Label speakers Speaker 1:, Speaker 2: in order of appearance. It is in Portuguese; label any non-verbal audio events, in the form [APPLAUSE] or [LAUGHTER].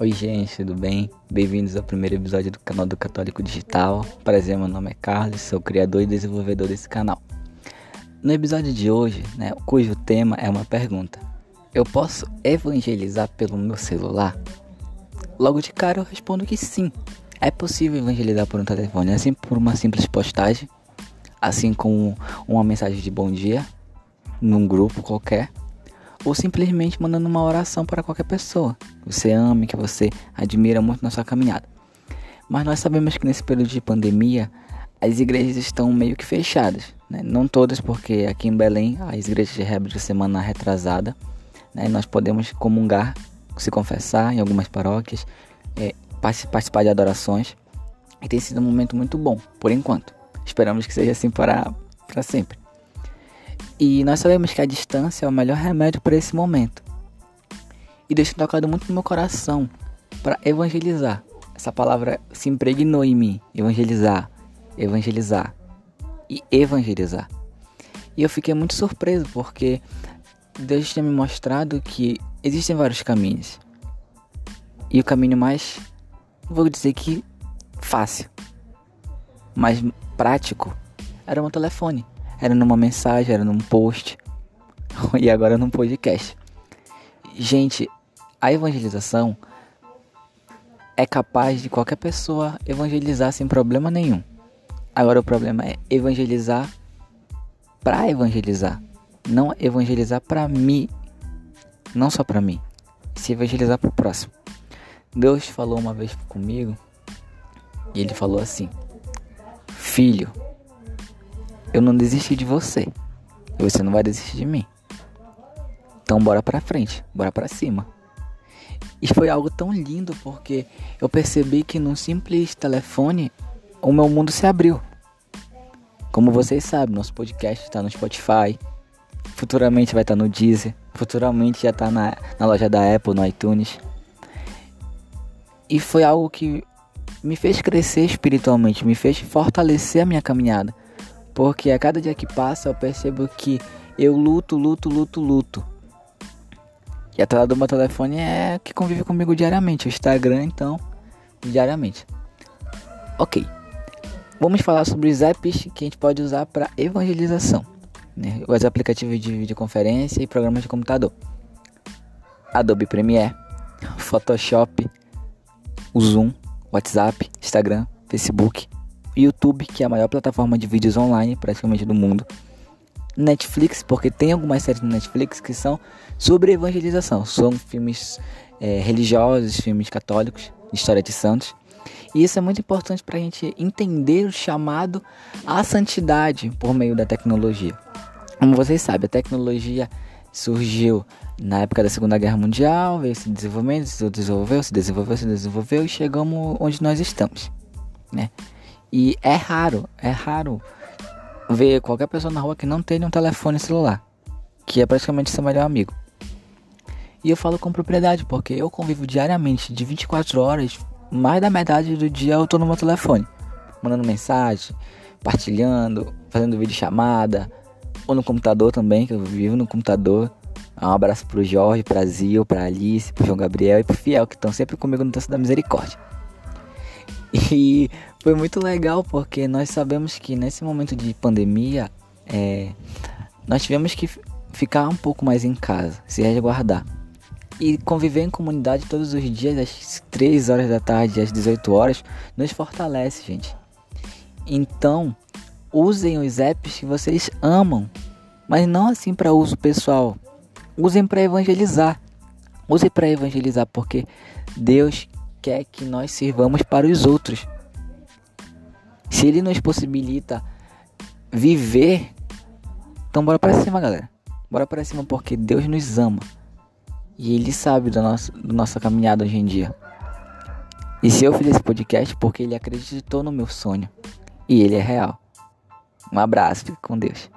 Speaker 1: Oi, gente, tudo bem? Bem-vindos ao primeiro episódio do canal do Católico Digital. Prazer, meu nome é Carlos, sou criador e desenvolvedor desse canal. No episódio de hoje, né, cujo tema é uma pergunta: Eu posso evangelizar pelo meu celular? Logo de cara eu respondo que sim. É possível evangelizar por um telefone, assim por uma simples postagem, assim como uma mensagem de bom dia num grupo qualquer ou simplesmente mandando uma oração para qualquer pessoa que você ame, que você admira muito na sua caminhada. Mas nós sabemos que nesse período de pandemia as igrejas estão meio que fechadas, né? não todas, porque aqui em Belém as igrejas reabriram semana retrasada, né? nós podemos comungar, se confessar em algumas paróquias, é, participar de adorações e tem sido um momento muito bom, por enquanto. Esperamos que seja assim para, para sempre. E nós sabemos que a distância é o melhor remédio para esse momento. E Deus tem tocado muito no meu coração para evangelizar. Essa palavra se impregnou em mim. Evangelizar, evangelizar e evangelizar. E eu fiquei muito surpreso porque Deus tinha me mostrado que existem vários caminhos. E o caminho mais, vou dizer que fácil, mais prático, era o meu telefone. Era numa mensagem, era num post [LAUGHS] e agora num podcast. Gente, a evangelização é capaz de qualquer pessoa evangelizar sem problema nenhum. Agora o problema é evangelizar para evangelizar, não evangelizar para mim, não só para mim, se evangelizar para o próximo. Deus falou uma vez comigo e ele falou assim: Filho, eu não desisti de você. E você não vai desistir de mim. Então bora pra frente, bora pra cima. E foi algo tão lindo porque eu percebi que num simples telefone o meu mundo se abriu. Como vocês sabem, nosso podcast está no Spotify, futuramente vai estar no Deezer, futuramente já está na, na loja da Apple, no iTunes. E foi algo que me fez crescer espiritualmente, me fez fortalecer a minha caminhada. Porque a cada dia que passa eu percebo que eu luto, luto, luto, luto. E a tela do meu telefone é que convive comigo diariamente. O Instagram, então, diariamente. Ok. Vamos falar sobre os apps que a gente pode usar para evangelização. Né? Os aplicativos de videoconferência e programas de computador. Adobe Premiere, Photoshop, o Zoom, WhatsApp, Instagram, Facebook, YouTube, que é a maior plataforma de vídeos online praticamente do mundo. Netflix, porque tem algumas séries no Netflix que são sobre evangelização. São filmes é, religiosos, filmes católicos, história de santos. E isso é muito importante para a gente entender o chamado à santidade por meio da tecnologia. Como vocês sabem, a tecnologia surgiu na época da Segunda Guerra Mundial, veio se desenvolvendo, se desenvolveu, se desenvolveu, se desenvolveu e chegamos onde nós estamos, né? E é raro, é raro ver qualquer pessoa na rua que não tenha um telefone celular, que é praticamente seu melhor amigo. E eu falo com propriedade, porque eu convivo diariamente de 24 horas, mais da metade do dia eu tô no meu telefone, mandando mensagem, partilhando, fazendo vídeo chamada, ou no computador também, que eu vivo no computador. Um abraço pro Jorge, pra Zil, pra Alice, pro João Gabriel e pro Fiel, que estão sempre comigo no Tanto da Misericórdia. [LAUGHS] E foi muito legal porque nós sabemos que nesse momento de pandemia é, nós tivemos que ficar um pouco mais em casa, se resguardar. E conviver em comunidade todos os dias, às 3 horas da tarde, às 18 horas, nos fortalece, gente. Então, usem os apps que vocês amam, mas não assim para uso pessoal. Usem para evangelizar. Usem para evangelizar porque Deus quer que nós sirvamos para os outros. Se Ele nos possibilita viver, então bora para cima, galera. Bora para cima porque Deus nos ama. E Ele sabe da nossa, da nossa caminhada hoje em dia. E se eu fiz esse podcast porque Ele acreditou no meu sonho. E Ele é real. Um abraço, fique com Deus.